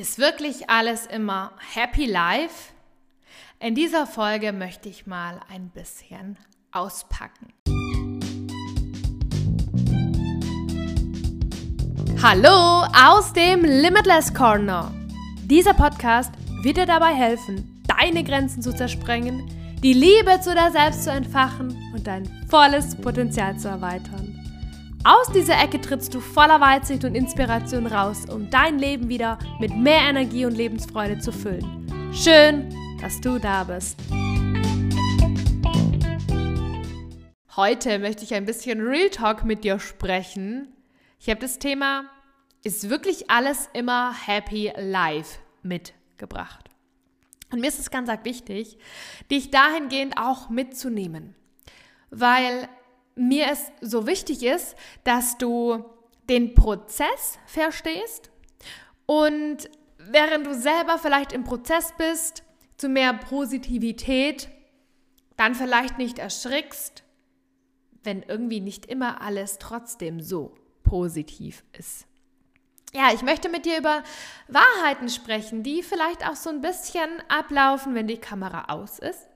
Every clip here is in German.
Ist wirklich alles immer happy life? In dieser Folge möchte ich mal ein bisschen auspacken. Hallo aus dem Limitless Corner. Dieser Podcast wird dir dabei helfen, deine Grenzen zu zersprengen, die Liebe zu dir selbst zu entfachen und dein volles Potenzial zu erweitern. Aus dieser Ecke trittst du voller Weitsicht und Inspiration raus, um dein Leben wieder mit mehr Energie und Lebensfreude zu füllen. Schön, dass du da bist. Heute möchte ich ein bisschen Real Talk mit dir sprechen. Ich habe das Thema, ist wirklich alles immer Happy Life mitgebracht. Und mir ist es ganz wichtig, dich dahingehend auch mitzunehmen. Weil mir es so wichtig ist, dass du den Prozess verstehst und während du selber vielleicht im Prozess bist, zu mehr Positivität, dann vielleicht nicht erschrickst, wenn irgendwie nicht immer alles trotzdem so positiv ist. Ja, ich möchte mit dir über Wahrheiten sprechen, die vielleicht auch so ein bisschen ablaufen, wenn die Kamera aus ist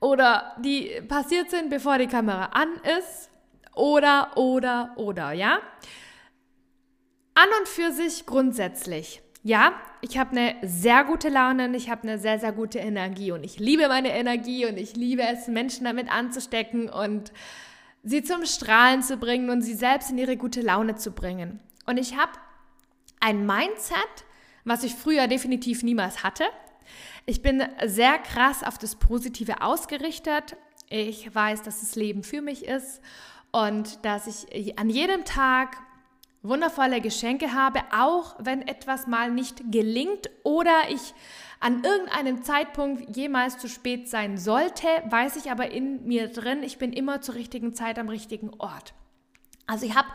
oder die passiert sind, bevor die Kamera an ist oder, oder, oder, ja? An und für sich grundsätzlich. Ja, ich habe eine sehr gute Laune und ich habe eine sehr, sehr gute Energie und ich liebe meine Energie und ich liebe es, Menschen damit anzustecken und sie zum Strahlen zu bringen und sie selbst in ihre gute Laune zu bringen. Und ich habe ein Mindset, was ich früher definitiv niemals hatte. Ich bin sehr krass auf das Positive ausgerichtet. Ich weiß, dass das Leben für mich ist und dass ich an jedem Tag wundervolle Geschenke habe, auch wenn etwas mal nicht gelingt oder ich an irgendeinem Zeitpunkt jemals zu spät sein sollte, weiß ich aber in mir drin, ich bin immer zur richtigen Zeit am richtigen Ort. Also ich habe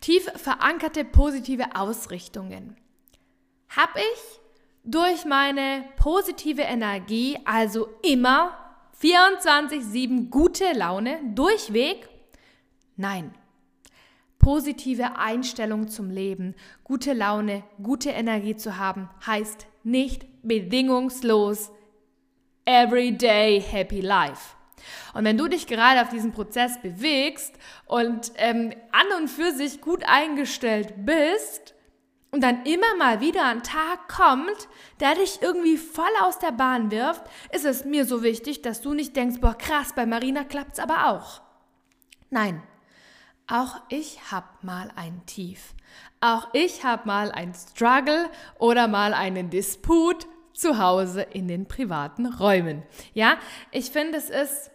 tief verankerte positive Ausrichtungen. Habe ich durch meine positive Energie, also immer 24-7 gute Laune, durchweg? Nein. Positive Einstellung zum Leben, gute Laune, gute Energie zu haben, heißt nicht bedingungslos everyday happy life. Und wenn du dich gerade auf diesen Prozess bewegst und ähm, an und für sich gut eingestellt bist, und dann immer mal wieder ein Tag kommt, der dich irgendwie voll aus der Bahn wirft, ist es mir so wichtig, dass du nicht denkst, boah krass, bei Marina klappt's aber auch. Nein, auch ich hab mal ein Tief. Auch ich hab mal ein Struggle oder mal einen Disput zu Hause in den privaten Räumen. Ja, ich finde, es ist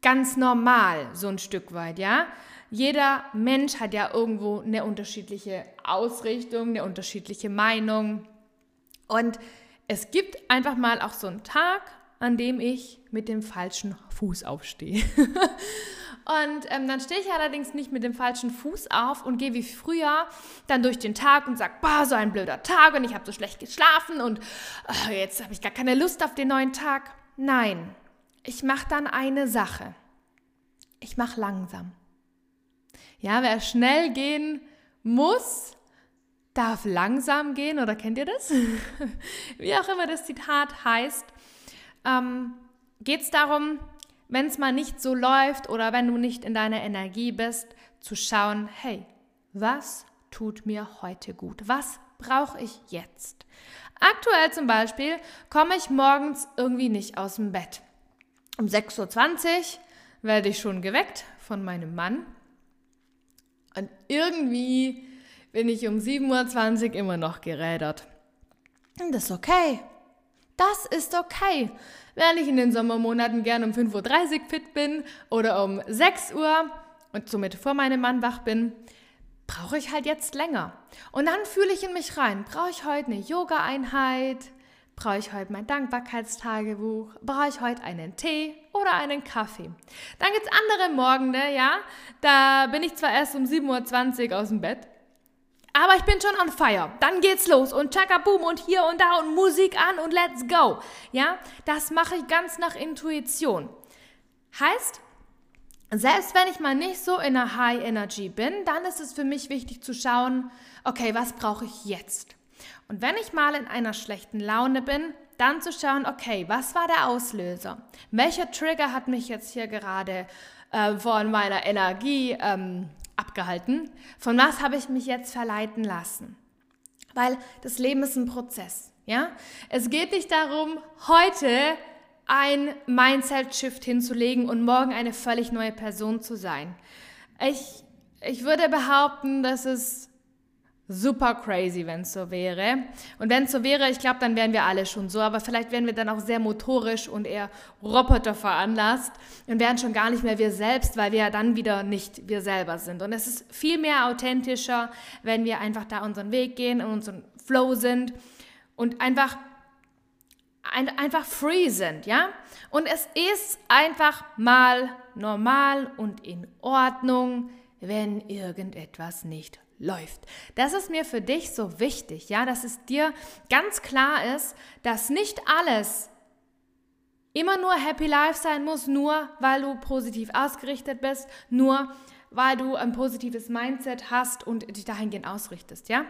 ganz normal, so ein Stück weit, ja jeder Mensch hat ja irgendwo eine unterschiedliche Ausrichtung, eine unterschiedliche Meinung. Und es gibt einfach mal auch so einen Tag, an dem ich mit dem falschen Fuß aufstehe. und ähm, dann stehe ich allerdings nicht mit dem falschen Fuß auf und gehe wie früher dann durch den Tag und sage, boah, so ein blöder Tag und ich habe so schlecht geschlafen und oh, jetzt habe ich gar keine Lust auf den neuen Tag. Nein, ich mache dann eine Sache. Ich mache langsam. Ja, wer schnell gehen muss, darf langsam gehen, oder kennt ihr das? Wie auch immer das Zitat heißt, ähm, geht es darum, wenn es mal nicht so läuft oder wenn du nicht in deiner Energie bist, zu schauen, hey, was tut mir heute gut? Was brauche ich jetzt? Aktuell zum Beispiel komme ich morgens irgendwie nicht aus dem Bett. Um 6.20 Uhr werde ich schon geweckt von meinem Mann und irgendwie bin ich um 7.20 Uhr immer noch gerädert. Und das ist okay. Das ist okay. Wenn ich in den Sommermonaten gern um 5.30 Uhr fit bin oder um 6 Uhr und somit vor meinem Mann wach bin, brauche ich halt jetzt länger. Und dann fühle ich in mich rein. Brauche ich heute eine Yoga-Einheit? Brauche ich heute mein Dankbarkeitstagebuch? Brauche ich heute einen Tee oder einen Kaffee? Dann gibt es andere Morgende, ja, da bin ich zwar erst um 7.20 Uhr aus dem Bett, aber ich bin schon on fire. Dann geht's los und tschakka boom und hier und da und Musik an und let's go. Ja, das mache ich ganz nach Intuition. Heißt, selbst wenn ich mal nicht so in einer High Energy bin, dann ist es für mich wichtig zu schauen, okay, was brauche ich jetzt? Und wenn ich mal in einer schlechten Laune bin, dann zu schauen, okay, was war der Auslöser? Welcher Trigger hat mich jetzt hier gerade äh, von meiner Energie ähm, abgehalten? Von was habe ich mich jetzt verleiten lassen? Weil das Leben ist ein Prozess. Ja? Es geht nicht darum, heute ein Mindset-Shift hinzulegen und morgen eine völlig neue Person zu sein. Ich, ich würde behaupten, dass es super crazy, wenn es so wäre. Und wenn es so wäre, ich glaube, dann wären wir alle schon so, aber vielleicht wären wir dann auch sehr motorisch und eher Roboter veranlasst und wären schon gar nicht mehr wir selbst, weil wir ja dann wieder nicht wir selber sind. Und es ist viel mehr authentischer, wenn wir einfach da unseren Weg gehen und unseren Flow sind und einfach ein, einfach free sind, ja? Und es ist einfach mal normal und in Ordnung, wenn irgendetwas nicht läuft. Das ist mir für dich so wichtig, ja, dass es dir ganz klar ist, dass nicht alles immer nur Happy Life sein muss, nur weil du positiv ausgerichtet bist, nur weil du ein positives Mindset hast und dich dahingehend ausrichtest, ja?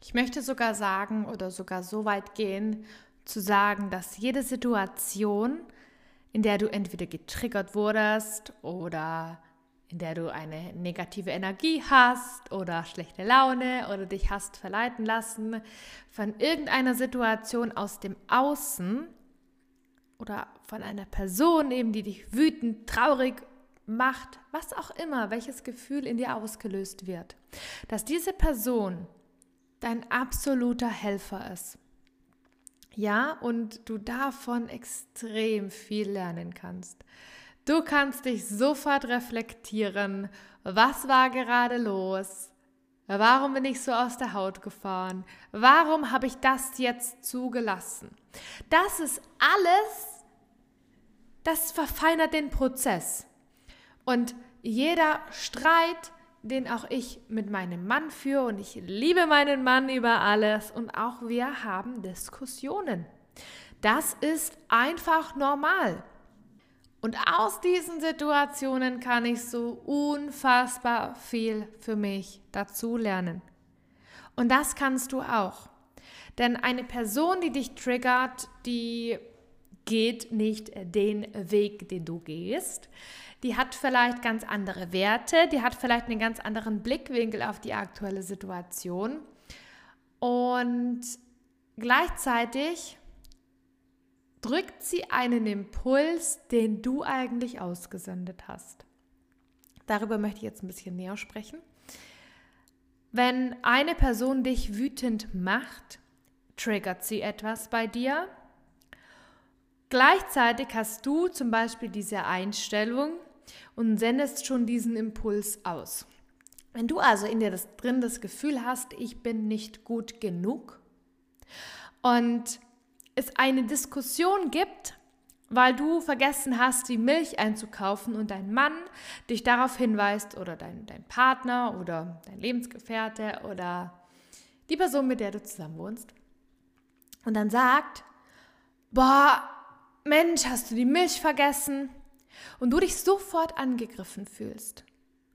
Ich möchte sogar sagen oder sogar so weit gehen, zu sagen, dass jede Situation, in der du entweder getriggert wurdest oder in der du eine negative Energie hast oder schlechte Laune oder dich hast verleiten lassen von irgendeiner Situation aus dem Außen oder von einer Person eben, die dich wütend, traurig macht, was auch immer, welches Gefühl in dir ausgelöst wird, dass diese Person dein absoluter Helfer ist. Ja, und du davon extrem viel lernen kannst. Du kannst dich sofort reflektieren, was war gerade los? Warum bin ich so aus der Haut gefahren? Warum habe ich das jetzt zugelassen? Das ist alles, das verfeinert den Prozess. Und jeder Streit, den auch ich mit meinem Mann führe, und ich liebe meinen Mann über alles, und auch wir haben Diskussionen. Das ist einfach normal. Und aus diesen Situationen kann ich so unfassbar viel für mich dazulernen. Und das kannst du auch. Denn eine Person, die dich triggert, die geht nicht den Weg, den du gehst. Die hat vielleicht ganz andere Werte, die hat vielleicht einen ganz anderen Blickwinkel auf die aktuelle Situation. Und gleichzeitig drückt sie einen Impuls, den du eigentlich ausgesendet hast. Darüber möchte ich jetzt ein bisschen näher sprechen. Wenn eine Person dich wütend macht, triggert sie etwas bei dir. Gleichzeitig hast du zum Beispiel diese Einstellung und sendest schon diesen Impuls aus. Wenn du also in dir das, drin das Gefühl hast, ich bin nicht gut genug und es eine Diskussion gibt, weil du vergessen hast, die Milch einzukaufen und dein Mann dich darauf hinweist oder dein, dein Partner oder dein Lebensgefährte oder die Person, mit der du zusammen wohnst und dann sagt, boah, Mensch, hast du die Milch vergessen? Und du dich sofort angegriffen fühlst,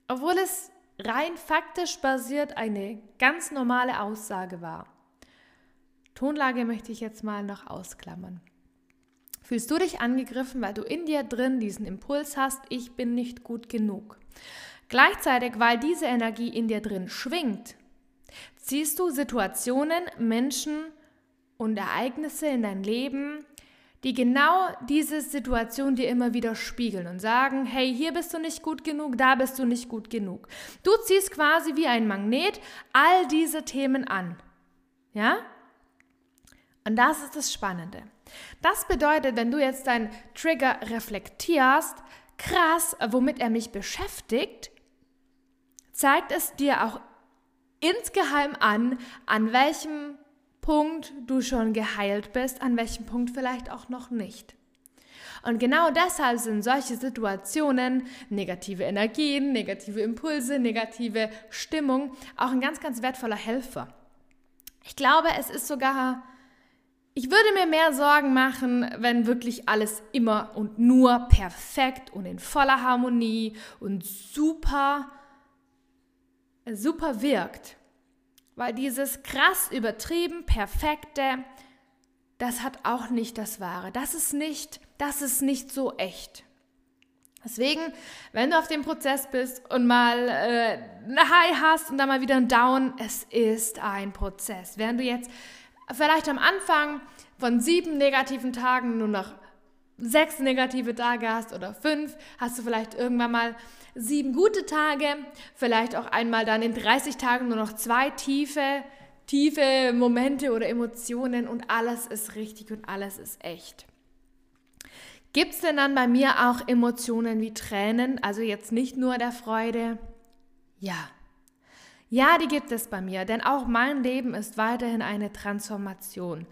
obwohl es rein faktisch basiert eine ganz normale Aussage war. Tonlage möchte ich jetzt mal noch ausklammern. Fühlst du dich angegriffen, weil du in dir drin diesen Impuls hast, ich bin nicht gut genug. Gleichzeitig, weil diese Energie in dir drin schwingt, ziehst du Situationen, Menschen und Ereignisse in dein Leben, die genau diese Situation dir immer wieder spiegeln und sagen, hey, hier bist du nicht gut genug, da bist du nicht gut genug. Du ziehst quasi wie ein Magnet all diese Themen an. Ja? Und das ist das Spannende. Das bedeutet, wenn du jetzt deinen Trigger reflektierst, krass, womit er mich beschäftigt, zeigt es dir auch insgeheim an, an welchem Punkt du schon geheilt bist, an welchem Punkt vielleicht auch noch nicht. Und genau deshalb sind solche Situationen, negative Energien, negative Impulse, negative Stimmung auch ein ganz, ganz wertvoller Helfer. Ich glaube, es ist sogar ich würde mir mehr Sorgen machen, wenn wirklich alles immer und nur perfekt und in voller Harmonie und super, super wirkt. Weil dieses krass übertrieben, perfekte, das hat auch nicht das Wahre. Das ist nicht, das ist nicht so echt. Deswegen, wenn du auf dem Prozess bist und mal äh, eine High hast und dann mal wieder ein Down, es ist ein Prozess. Während du jetzt vielleicht am Anfang von sieben negativen Tagen nur noch sechs negative Tage hast oder fünf, hast du vielleicht irgendwann mal sieben gute Tage, vielleicht auch einmal dann in 30 Tagen nur noch zwei tiefe, tiefe Momente oder Emotionen und alles ist richtig und alles ist echt. Gibt es denn dann bei mir auch Emotionen wie Tränen, also jetzt nicht nur der Freude? Ja. Ja, die gibt es bei mir, denn auch mein Leben ist weiterhin eine Transformation.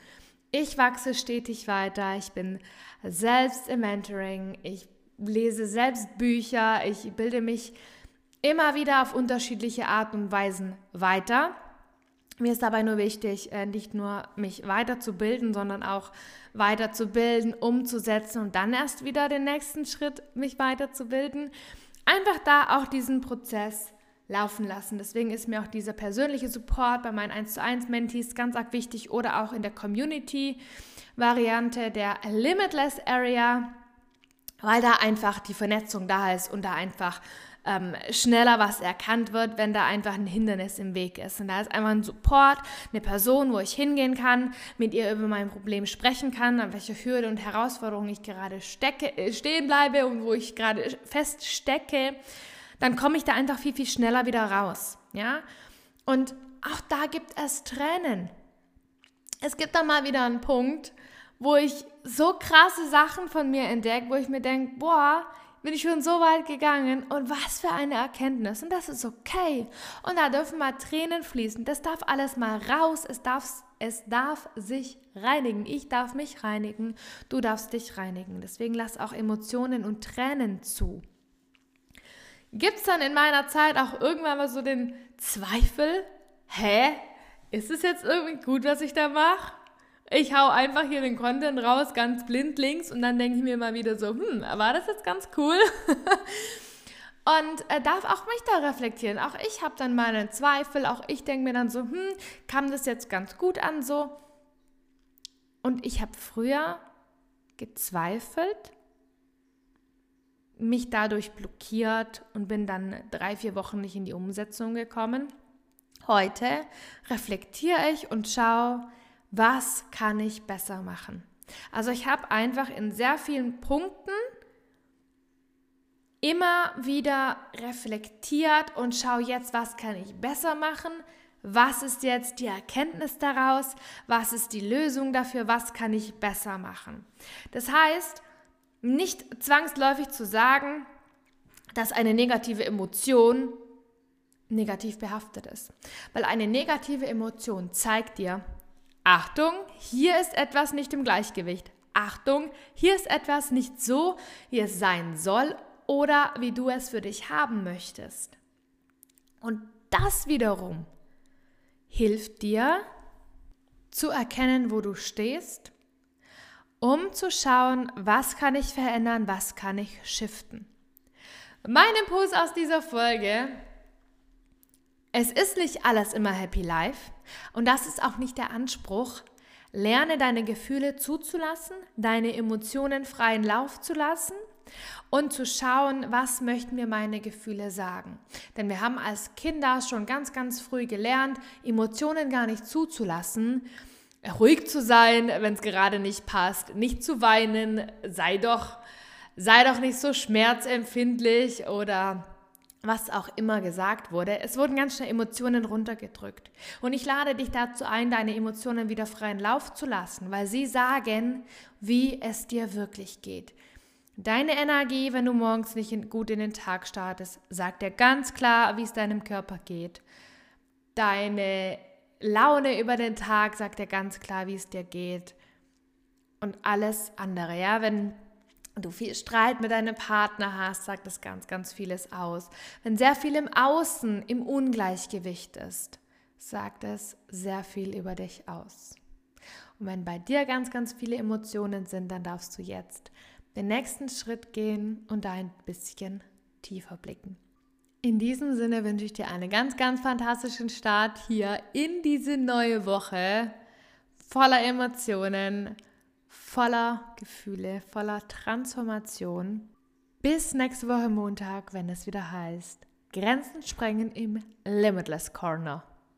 Ich wachse stetig weiter, ich bin selbst im Mentoring, ich lese selbst Bücher, ich bilde mich immer wieder auf unterschiedliche Art und Weisen weiter. Mir ist dabei nur wichtig, äh, nicht nur mich weiterzubilden, sondern auch weiterzubilden, umzusetzen und dann erst wieder den nächsten Schritt, mich weiterzubilden. Einfach da auch diesen Prozess laufen lassen. Deswegen ist mir auch dieser persönliche Support bei meinen 1 zu 1 Mentees ganz arg wichtig oder auch in der Community-Variante der Limitless Area, weil da einfach die Vernetzung da ist und da einfach ähm, schneller was erkannt wird, wenn da einfach ein Hindernis im Weg ist. Und da ist einfach ein Support, eine Person, wo ich hingehen kann, mit ihr über mein Problem sprechen kann, an welcher Hürde und Herausforderung ich gerade stecke, äh, stehen bleibe und wo ich gerade feststecke, dann komme ich da einfach viel, viel schneller wieder raus. Ja? Und auch da gibt es Tränen. Es gibt da mal wieder einen Punkt, wo ich so krasse Sachen von mir entdecke, wo ich mir denke, boah, bin ich schon so weit gegangen und was für eine Erkenntnis. Und das ist okay. Und da dürfen mal Tränen fließen. Das darf alles mal raus. Es darf, es darf sich reinigen. Ich darf mich reinigen. Du darfst dich reinigen. Deswegen lass auch Emotionen und Tränen zu. Gibt es dann in meiner Zeit auch irgendwann mal so den Zweifel? Hä? Ist es jetzt irgendwie gut, was ich da mache? Ich hau einfach hier den Content raus, ganz blind links und dann denke ich mir mal wieder so, hm, war das jetzt ganz cool? und äh, darf auch mich da reflektieren. Auch ich habe dann meine Zweifel, auch ich denke mir dann so, hm, kam das jetzt ganz gut an so? Und ich habe früher gezweifelt, mich dadurch blockiert und bin dann drei, vier Wochen nicht in die Umsetzung gekommen. Heute reflektiere ich und schaue, was kann ich besser machen. Also ich habe einfach in sehr vielen Punkten immer wieder reflektiert und schaue jetzt, was kann ich besser machen, was ist jetzt die Erkenntnis daraus, was ist die Lösung dafür, was kann ich besser machen. Das heißt, nicht zwangsläufig zu sagen, dass eine negative Emotion negativ behaftet ist. Weil eine negative Emotion zeigt dir, Achtung, hier ist etwas nicht im Gleichgewicht. Achtung, hier ist etwas nicht so, wie es sein soll oder wie du es für dich haben möchtest. Und das wiederum hilft dir zu erkennen, wo du stehst, um zu schauen, was kann ich verändern, was kann ich shiften. Mein Impuls aus dieser Folge es ist nicht alles immer Happy Life und das ist auch nicht der Anspruch. Lerne deine Gefühle zuzulassen, deine Emotionen freien Lauf zu lassen und zu schauen, was möchten mir meine Gefühle sagen. Denn wir haben als Kinder schon ganz, ganz früh gelernt, Emotionen gar nicht zuzulassen, ruhig zu sein, wenn es gerade nicht passt, nicht zu weinen, sei doch, sei doch nicht so schmerzempfindlich oder was auch immer gesagt wurde. Es wurden ganz schnell Emotionen runtergedrückt. Und ich lade dich dazu ein, deine Emotionen wieder freien Lauf zu lassen, weil sie sagen, wie es dir wirklich geht. Deine Energie, wenn du morgens nicht gut in den Tag startest, sagt dir ganz klar, wie es deinem Körper geht. Deine Laune über den Tag sagt dir ganz klar, wie es dir geht. Und alles andere, ja, wenn du viel Streit mit deinem Partner hast, sagt das ganz, ganz vieles aus. Wenn sehr viel im Außen im Ungleichgewicht ist, sagt es sehr viel über dich aus. Und wenn bei dir ganz, ganz viele Emotionen sind, dann darfst du jetzt den nächsten Schritt gehen und da ein bisschen tiefer blicken. In diesem Sinne wünsche ich dir einen ganz, ganz fantastischen Start hier in diese neue Woche voller Emotionen, voller Gefühle, voller Transformation. Bis nächste Woche Montag, wenn es wieder heißt, Grenzen sprengen im Limitless Corner.